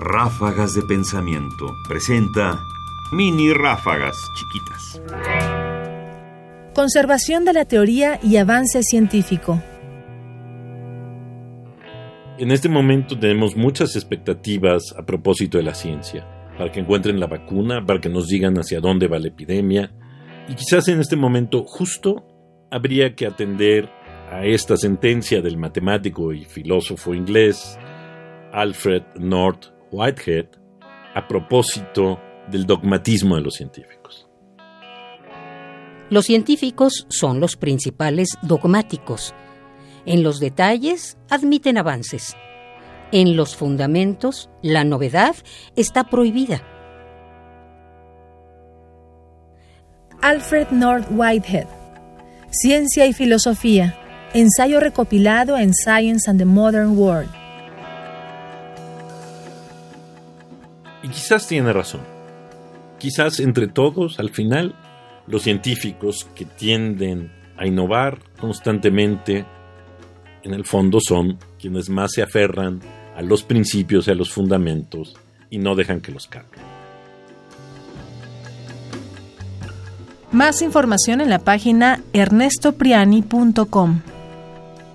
Ráfagas de Pensamiento presenta mini ráfagas chiquitas. Conservación de la teoría y avance científico. En este momento tenemos muchas expectativas a propósito de la ciencia, para que encuentren la vacuna, para que nos digan hacia dónde va la epidemia, y quizás en este momento justo habría que atender a esta sentencia del matemático y filósofo inglés Alfred North Whitehead a propósito del dogmatismo de los científicos. Los científicos son los principales dogmáticos. En los detalles admiten avances. En los fundamentos, la novedad está prohibida. Alfred North Whitehead. Ciencia y Filosofía. Ensayo recopilado en Science and the Modern World. Y quizás tiene razón. Quizás entre todos, al final, los científicos que tienden a innovar constantemente, en el fondo son quienes más se aferran a los principios y a los fundamentos y no dejan que los cambien. Más información en la página ernestopriani.com.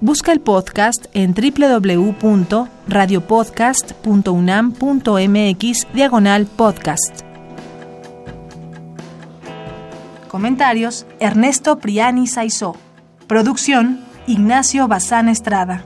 Busca el podcast en www.radiopodcast.unam.mx diagonal podcast. Comentarios Ernesto Priani Saizó. Producción Ignacio Bazán Estrada.